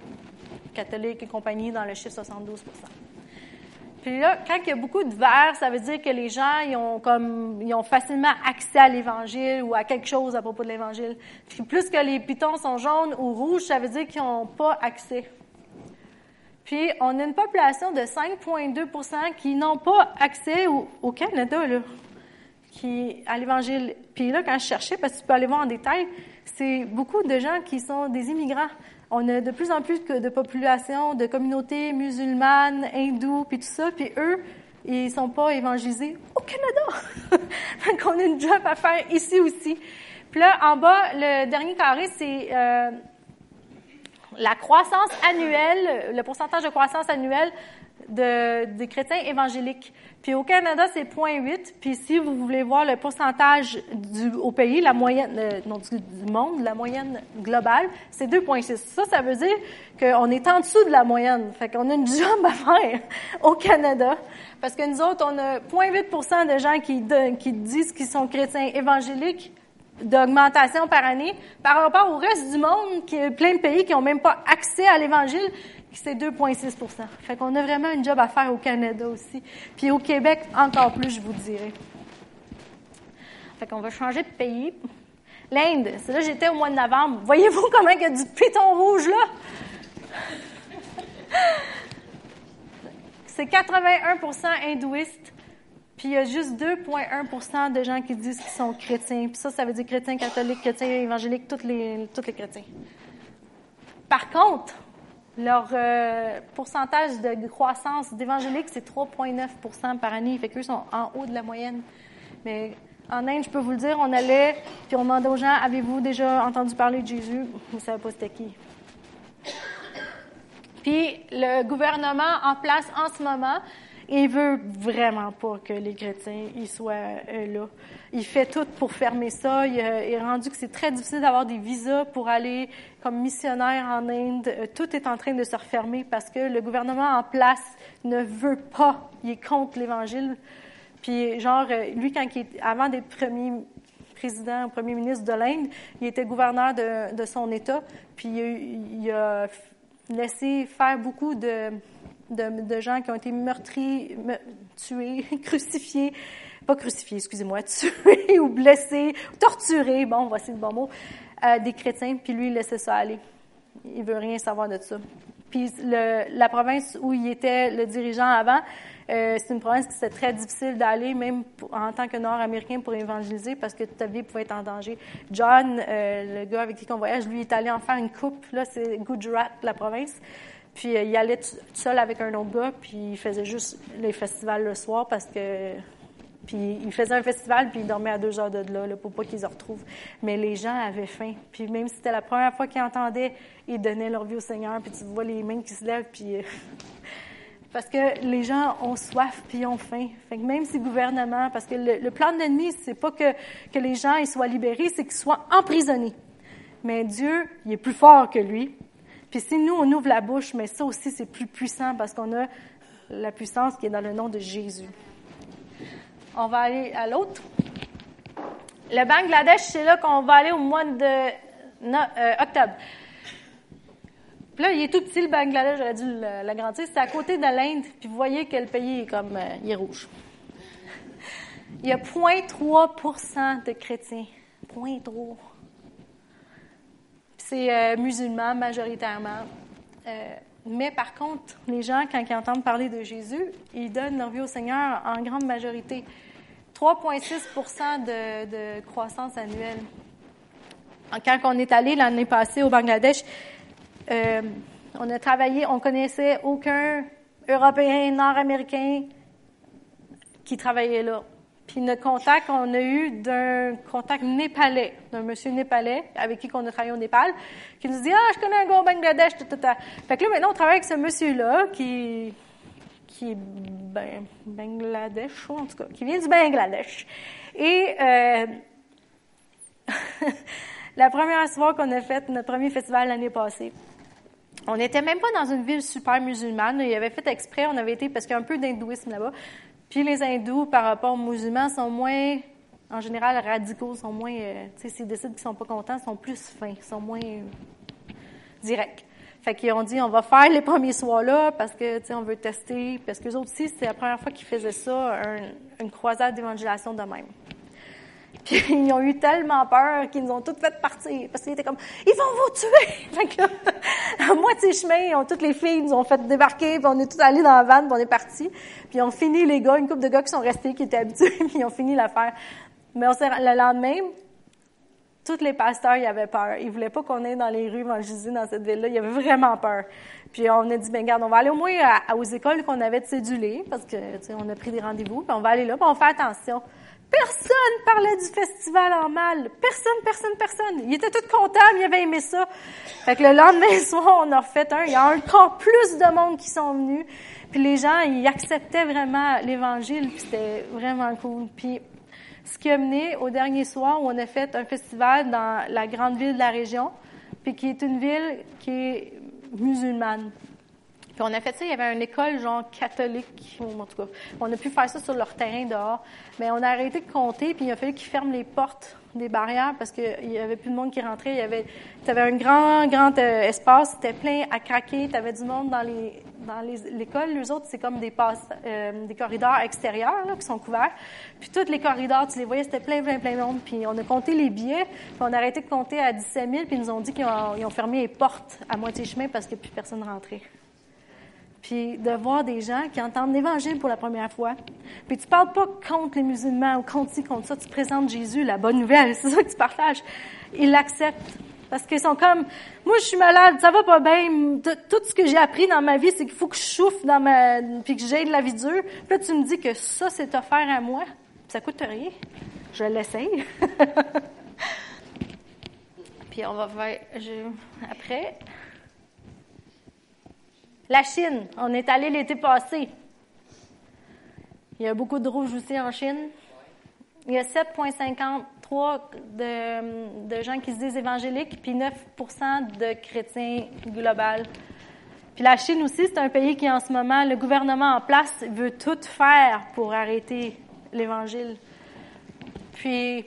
catholique et compagnie dans le chiffre 72 puis là, quand il y a beaucoup de verts, ça veut dire que les gens, ils ont comme, ils ont facilement accès à l'Évangile ou à quelque chose à propos de l'Évangile. Puis plus que les pitons sont jaunes ou rouges, ça veut dire qu'ils n'ont pas accès. Puis on a une population de 5,2% qui n'ont pas accès au, Canada, là, qui, à l'Évangile. Puis là, quand je cherchais, parce que tu peux aller voir en détail, c'est beaucoup de gens qui sont des immigrants. On a de plus en plus de populations, de communautés musulmanes, hindous, puis tout ça, puis eux, ils sont pas évangélisés au Canada. Donc, on a une job à faire ici aussi. Puis là, en bas, le dernier carré, c'est euh, la croissance annuelle, le pourcentage de croissance annuelle de, des chrétiens évangéliques. Puis au Canada, c'est 0,8. Puis si vous voulez voir le pourcentage au pays, la moyenne, euh, non, du, monde, la moyenne globale, c'est 2,6. Ça, ça veut dire qu'on est en dessous de la moyenne. Fait qu'on a une jambe à faire au Canada. Parce que nous autres, on a 0,8% de gens qui, qui disent qu'ils sont chrétiens évangéliques d'augmentation par année par rapport au reste du monde, qui est plein de pays qui n'ont même pas accès à l'Évangile, c'est 2,6% Fait qu'on a vraiment un job à faire au Canada aussi. Puis au Québec, encore plus, je vous dirais. Fait qu'on va changer de pays. L'Inde, c'est là j'étais au mois de novembre. Voyez-vous comment il y a du piton rouge là? C'est 81% hindouistes, puis il y a juste 2,1% de gens qui disent qu'ils sont chrétiens. Puis ça, ça veut dire chrétiens catholiques, chrétiens évangéliques, tous les, tous les chrétiens. Par contre, leur euh, pourcentage de croissance d'évangélique, c'est 3,9% par année. Fait qu'eux sont en haut de la moyenne. Mais en Inde, je peux vous le dire, on allait, puis on demandait aux gens, avez-vous déjà entendu parler de Jésus? Vous ne savez pas c'était qui. Puis le gouvernement en place en ce moment, il veut vraiment pas que les chrétiens y soient euh, là. Il fait tout pour fermer ça. Il, est rendu que c'est très difficile d'avoir des visas pour aller comme missionnaire en Inde. Euh, tout est en train de se refermer parce que le gouvernement en place ne veut pas. Il est contre l'Évangile. Puis genre, euh, lui, quand il est, avant d'être premier président, premier ministre de l'Inde, il était gouverneur de, son État. Puis il, a laissé faire beaucoup de de, gens qui ont été meurtris, tués, crucifiés, pas crucifiés, excusez-moi, tués ou blessés, torturés, bon, voici le bon mot, euh, des chrétiens, puis lui, il laissait ça aller. Il veut rien savoir de ça. Puis la province où il était le dirigeant avant, euh, c'est une province qui c'était très difficile d'aller, même en tant que Nord-Américain, pour évangéliser, parce que ta vie pouvait être en danger. John, euh, le gars avec qui on voyage, lui, est allé en faire une coupe. Là, c'est Gujarat, la province. Puis euh, il allait tout seul avec un autre gars, puis il faisait juste les festivals le soir parce que. Puis il faisait un festival, puis il dormait à deux heures de là, pour pas qu'ils se retrouvent. Mais les gens avaient faim. Puis même si c'était la première fois qu'ils entendaient, ils donnaient leur vie au Seigneur, puis tu vois les mains qui se lèvent, puis. Euh, parce que les gens ont soif puis ont faim. Fait que même si le gouvernement, parce que le, plan de l'ennemi, c'est pas que, que les gens ils soient libérés, c'est qu'ils soient emprisonnés. Mais Dieu, il est plus fort que lui. Puis si nous, on ouvre la bouche, mais ça aussi, c'est plus puissant parce qu'on a la puissance qui est dans le nom de Jésus. On va aller à l'autre. Le Bangladesh, c'est là qu'on va aller au mois de euh, octobre. Puis là, il est tout petit, le Bangladesh, j'aurais dû l'agrandir. C'est à côté de l'Inde, puis vous voyez que le pays est comme, euh, il est rouge. Il y a 0,3% de chrétiens. 0,3. C'est euh, musulman majoritairement. Euh, mais par contre, les gens, quand ils entendent parler de Jésus, ils donnent leur vie au Seigneur en grande majorité. 3,6 de, de croissance annuelle. Quand on est allé l'année passée au Bangladesh, euh, on a travaillé, on connaissait aucun Européen, Nord-Américain qui travaillait là. Puis notre contact, on a eu d'un contact népalais, d'un monsieur népalais avec qui on a travaillé au Népal, qui nous dit ah je connais un gars au Bangladesh, tout, Fait que là maintenant on travaille avec ce monsieur-là qui qui est ben, Bangladesh, en tout cas, qui vient du Bangladesh. Et euh, la première soirée qu'on a faite, notre premier festival l'année passée, on n'était même pas dans une ville super musulmane. Il avait fait exprès, on avait été, parce qu'il y a un peu d'hindouisme là-bas. Puis les hindous, par rapport aux musulmans, sont moins, en général, radicaux, sont moins, euh, tu sais, s'ils décident qu'ils sont pas contents, sont plus fins, sont moins euh, directs. Fait qu'ils ont dit, on va faire les premiers soirs-là parce que, tu sais, on veut tester. Parce que autres aussi, c'était la première fois qu'ils faisaient ça, une croisade d'évangélisation de même. Puis ils ont eu tellement peur qu'ils nous ont toutes fait partir. Parce qu'ils étaient comme, ils vont vous tuer! Fait que, à moitié chemin, ont, toutes les filles nous ont fait débarquer, puis on est tous allés dans la van, puis on est partis. Puis on fini, les gars, une couple de gars qui sont restés, qui étaient habitués, puis ils ont fini l'affaire. Mais on le lendemain, tous les pasteurs, ils avaient peur. Ils voulaient pas qu'on aille dans les rues évangéliser dans cette ville-là. Ils avaient vraiment peur. Puis on a dit, ben regarde, on va aller au moins aux écoles qu'on avait cédulées, parce que, on a pris des rendez-vous, puis on va aller là, puis on fait attention. Personne parlait du festival en mal. Personne, personne, personne. Ils étaient tous contents, ils avaient aimé ça. Fait que le lendemain soir, on a refait un. Il y a encore plus de monde qui sont venus. Puis les gens, ils acceptaient vraiment l'Évangile, puis c'était vraiment cool. Puis ce qui a mené au dernier soir où on a fait un festival dans la grande ville de la région, puis qui est une ville qui est musulmane. Puis on a fait ça, il y avait une école genre catholique, en tout cas. On a pu faire ça sur leur terrain dehors. Mais on a arrêté de compter, puis il a fallu qu'ils ferment les portes des barrières parce qu'il y avait plus de monde qui rentrait. Il y avait, avais un grand, grand euh, espace, c'était plein à craquer. Tu avais du monde dans les, dans l'école. Les, autres, c'est comme des passes, euh, des corridors extérieurs là, qui sont couverts. Puis tous les corridors, tu les voyais, c'était plein, plein, plein de monde. Puis on a compté les billets, puis on a arrêté de compter à 17 000, puis ils nous ont dit qu'ils ont, ils ont fermé les portes à moitié chemin parce que plus personne rentrait puis de voir des gens qui entendent l'Évangile pour la première fois. Puis tu parles pas contre les musulmans ou contre ci, contre ça, tu présentes Jésus, la bonne nouvelle, c'est ça que tu partages. Ils l'acceptent. Parce qu'ils sont comme, moi je suis malade, ça va pas bien. Tout ce que j'ai appris dans ma vie, c'est qu'il faut que je souffre dans ma, puis que j'ai de la vie dure. Puis là tu me dis que ça c'est offert à moi, ça coûte rien. Je l'essaye. puis on va faire, je, après, la Chine, on est allé l'été passé. Il y a beaucoup de rouges aussi en Chine. Il y a 7,53 de, de gens qui se disent évangéliques, puis 9% de chrétiens global. Puis la Chine aussi, c'est un pays qui, en ce moment, le gouvernement en place veut tout faire pour arrêter l'Évangile. Puis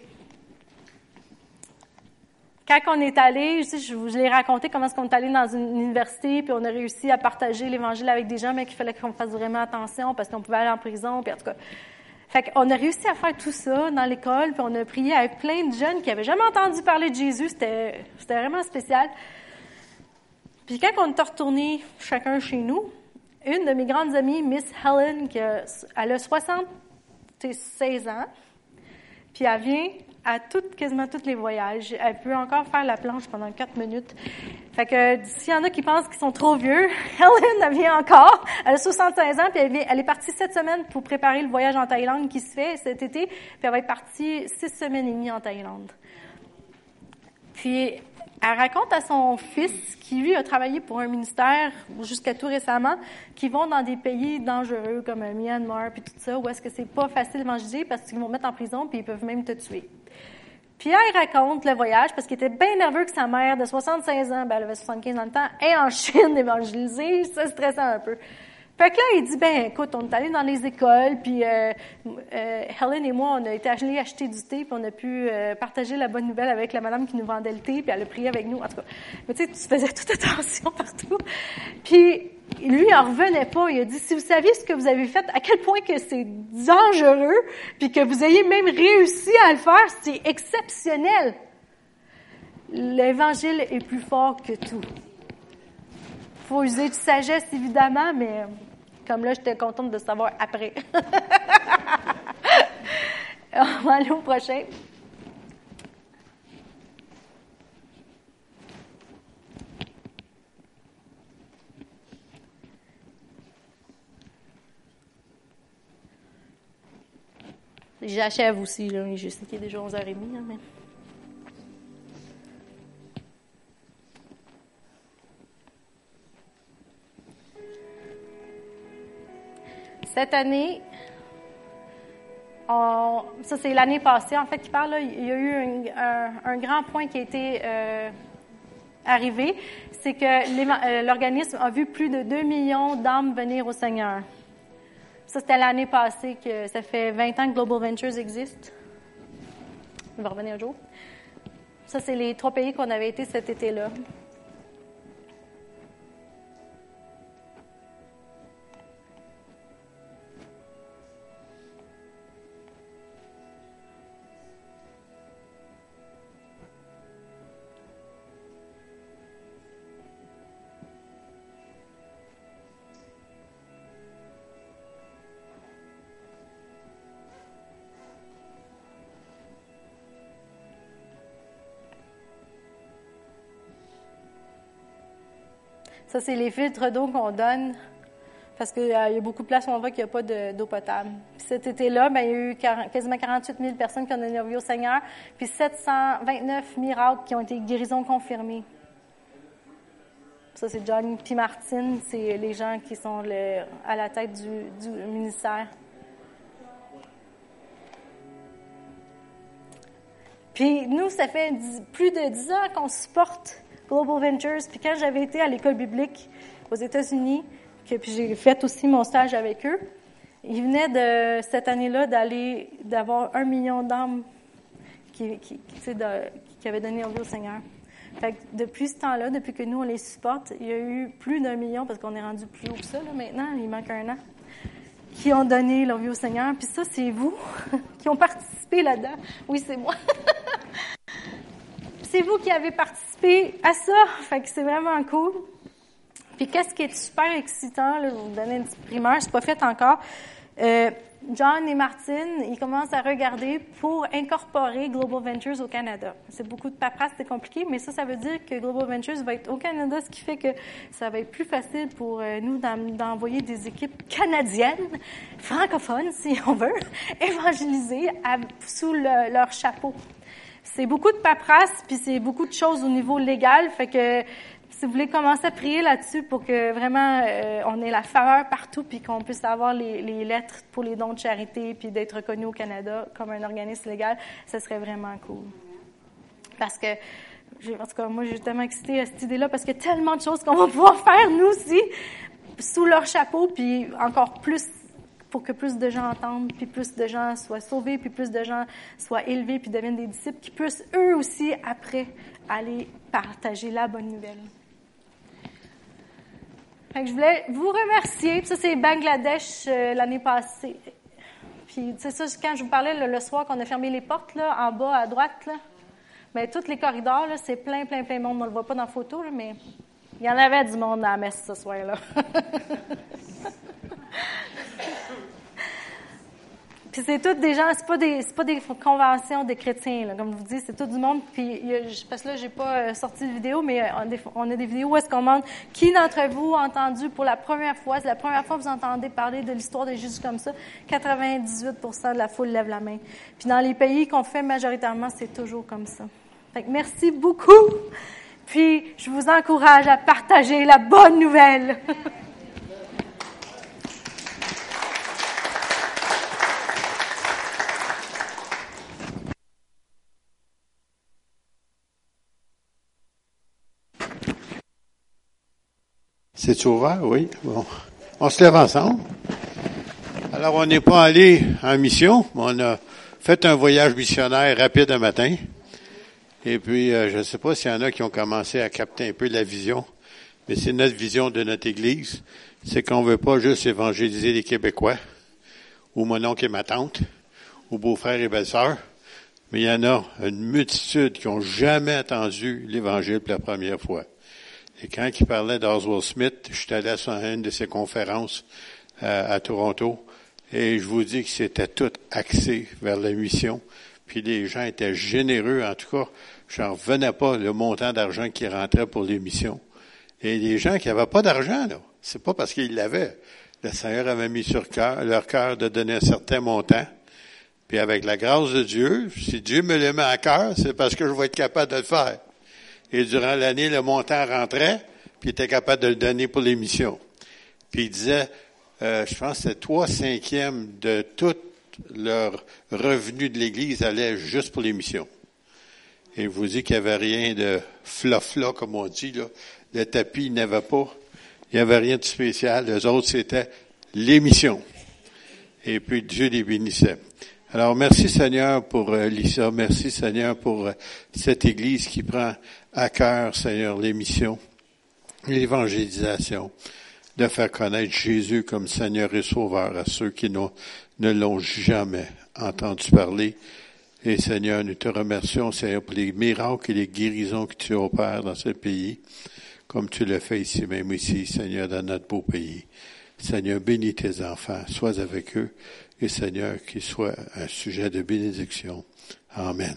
quand on est allé, je, je l'ai raconté comment est-ce qu'on est allé dans une université, puis on a réussi à partager l'Évangile avec des gens, mais qu'il fallait qu'on fasse vraiment attention parce qu'on pouvait aller en prison, puis en tout cas. Fait qu'on a réussi à faire tout ça dans l'école, puis on a prié avec plein de jeunes qui avaient jamais entendu parler de Jésus. C'était, c'était vraiment spécial. Puis quand on est retourné chacun chez nous, une de mes grandes amies, Miss Helen, qui a, elle a 76 ans, puis elle vient à toutes, quasiment tous les voyages. Elle peut encore faire la planche pendant quatre minutes. Fait que s'il y en a qui pensent qu'ils sont trop vieux, Helen, elle vient encore. Elle a 76 ans, puis elle, est partie cette semaine pour préparer le voyage en Thaïlande qui se fait cet été, puis elle va être partie six semaines et demie en Thaïlande. Puis elle raconte à son fils, qui lui a travaillé pour un ministère jusqu'à tout récemment, qui vont dans des pays dangereux comme Myanmar puis tout ça, où est-ce que c'est pas facile d'évangéliser parce qu'ils vont mettre en prison puis ils peuvent même te tuer. Pierre raconte le voyage parce qu'il était bien nerveux que sa mère de 76 ans, ben elle avait 75 ans le temps, est en Chine évangélisée, ça stressait un peu. Fait que là, il dit, ben écoute, on est allé dans les écoles, puis euh, euh, Helen et moi, on a été allés acheter du thé, puis on a pu euh, partager la bonne nouvelle avec la madame qui nous vendait le thé, puis elle a prié avec nous. En tout cas, mais tu tu faisais toute attention partout. Puis lui, il en revenait pas. Il a dit, si vous saviez ce que vous avez fait, à quel point que c'est dangereux, puis que vous ayez même réussi à le faire, c'est exceptionnel. L'Évangile est plus fort que tout. faut user de sagesse, évidemment, mais comme là, j'étais contente de savoir après. On va aller au prochain. J'achève aussi, là. Je sais qu'il est déjà 11h30, hein, mais... Cette année, ça c'est l'année passée en fait qui parle, il y a eu un, grand point qui a été euh, arrivé, c'est que euh, l'organisme a vu plus de 2 millions d'âmes venir au Seigneur. Ça, c'était l'année passée que ça fait 20 ans que Global Ventures existe. Il va revenir un jour. Ça, c'est les trois pays qu'on avait été cet été-là. Ça, c'est les filtres d'eau qu'on donne parce qu'il euh, y a beaucoup de places où on voit qu'il n'y a pas d'eau potable. Puis cet été-là, ben, il y a eu quasiment 48 000 personnes qui ont donné leur vie au Seigneur, puis 729 miracles qui ont été guérisons confirmées. Ça, c'est John P. Martin, c'est les gens qui sont à la tête du, du ministère. Puis nous, ça fait plus de 10 ans qu'on supporte Global Ventures. Puis quand j'avais été à l'école biblique aux États-Unis, que puis j'ai fait aussi mon stage avec eux, ils venaient de cette année-là d'aller d'avoir un million d'âmes qui, qui, qui, avaient donné leur vie au Seigneur. Fait que depuis ce temps-là, depuis que nous on les supporte, il y a eu plus d'un million parce qu'on est rendu plus haut que ça là, maintenant. Il manque un an qui ont donné leur vie au Seigneur. Puis ça, c'est vous qui ont participé là-dedans. Oui, c'est moi. c'est vous qui avez participé à ça. Fait que c'est vraiment cool. Puis qu'est-ce qui est super excitant, là, je vais vous donner une petite primeur, c'est pas fait encore. Euh, John et Martine, ils commencent à regarder pour incorporer Global Ventures au Canada. C'est beaucoup de paperasse, c'est compliqué, mais ça, ça veut dire que Global Ventures va être au Canada, ce qui fait que ça va être plus facile pour euh, nous d'envoyer des équipes canadiennes, francophones, si on veut, évangéliser sous leur chapeau c'est beaucoup de paperasse, puis c'est beaucoup de choses au niveau légal. Fait que si vous voulez commencer à prier là-dessus pour que vraiment euh, on ait la faveur partout, puis qu'on puisse avoir les, lettres pour les dons de charité, puis d'être reconnu au Canada comme un organisme légal, ce serait vraiment cool. Parce que, en tout cas, moi, j'ai tellement excité à cette idée-là parce qu'il y a tellement de choses qu'on va pouvoir faire, nous aussi, sous leur chapeau, puis encore plus pour que plus de gens entendent, puis plus de gens soient sauvés, puis plus de gens soient élevés, puis deviennent des disciples, qui puissent eux aussi, après, aller partager la bonne nouvelle. je voulais vous remercier. ça, c'est Bangladesh euh, l'année passée. Puis, sais, ça, quand je vous parlais le, soir qu'on a fermé les portes, là, en bas à droite, là, bien, tous les corridors, là, c'est plein, plein, plein de monde. On ne le voit pas dans la photo, mais il y en avait du monde à la messe ce soir-là. Puis c'est tout des gens, c'est pas des, c'est pas des conventions des chrétiens, là, comme je vous dis, c'est tout du monde. Puis parce que là, j'ai pas euh, sorti de vidéo, mais euh, on a des vidéos où est-ce qu'on demande qui d'entre vous a entendu pour la première fois, c'est la première fois que vous entendez parler de l'histoire de Jésus comme ça. 98% de la foule lève la main. Puis dans les pays qu'on fait majoritairement, c'est toujours comme ça. Fait que merci beaucoup. Puis je vous encourage à partager la bonne nouvelle. C'est ouvert, oui. Bon. On se lève ensemble. Alors, on n'est pas allé en mission, mais on a fait un voyage missionnaire rapide un matin. Et puis, euh, je ne sais pas s'il y en a qui ont commencé à capter un peu la vision, mais c'est notre vision de notre Église. C'est qu'on veut pas juste évangéliser les Québécois, ou mon oncle et ma tante, ou beau-frère et belle-sœur, mais il y en a une multitude qui ont jamais entendu l'Évangile pour la première fois. Et quand il parlait d'Oswald Smith, je suis allé à une de ses conférences euh, à Toronto, et je vous dis que c'était tout axé vers la mission. Puis les gens étaient généreux, en tout cas, j'en revenais pas le montant d'argent qui rentrait pour les missions. Et les gens qui n'avaient pas d'argent, là, c'est pas parce qu'ils l'avaient. Le Seigneur avait mis sur leur cœur de donner un certain montant. Puis avec la grâce de Dieu, si Dieu me le met à cœur, c'est parce que je vais être capable de le faire. Et durant l'année, le montant rentrait, puis il était capable de le donner pour les missions. Puis il disait, euh, je pense que trois cinquièmes de tout leur revenu de l'Église allait juste pour les missions. Et je vous dis qu'il n'y avait rien de fla-fla, comme on dit, là. Le tapis, il n'avait pas. Il n'y avait rien de spécial. Les autres, c'était les missions. Et puis Dieu les bénissait. Alors, merci Seigneur pour euh, Lisa. Merci Seigneur pour euh, cette Église qui prend à cœur, Seigneur, les missions, l'évangélisation, de faire connaître Jésus comme Seigneur et Sauveur à ceux qui ne l'ont jamais entendu parler. Et Seigneur, nous te remercions, Seigneur, pour les miracles et les guérisons que tu opères dans ce pays, comme tu le fais ici même ici, Seigneur, dans notre beau pays. Seigneur, bénis tes enfants, sois avec eux, et Seigneur, qu'ils soient un sujet de bénédiction. Amen.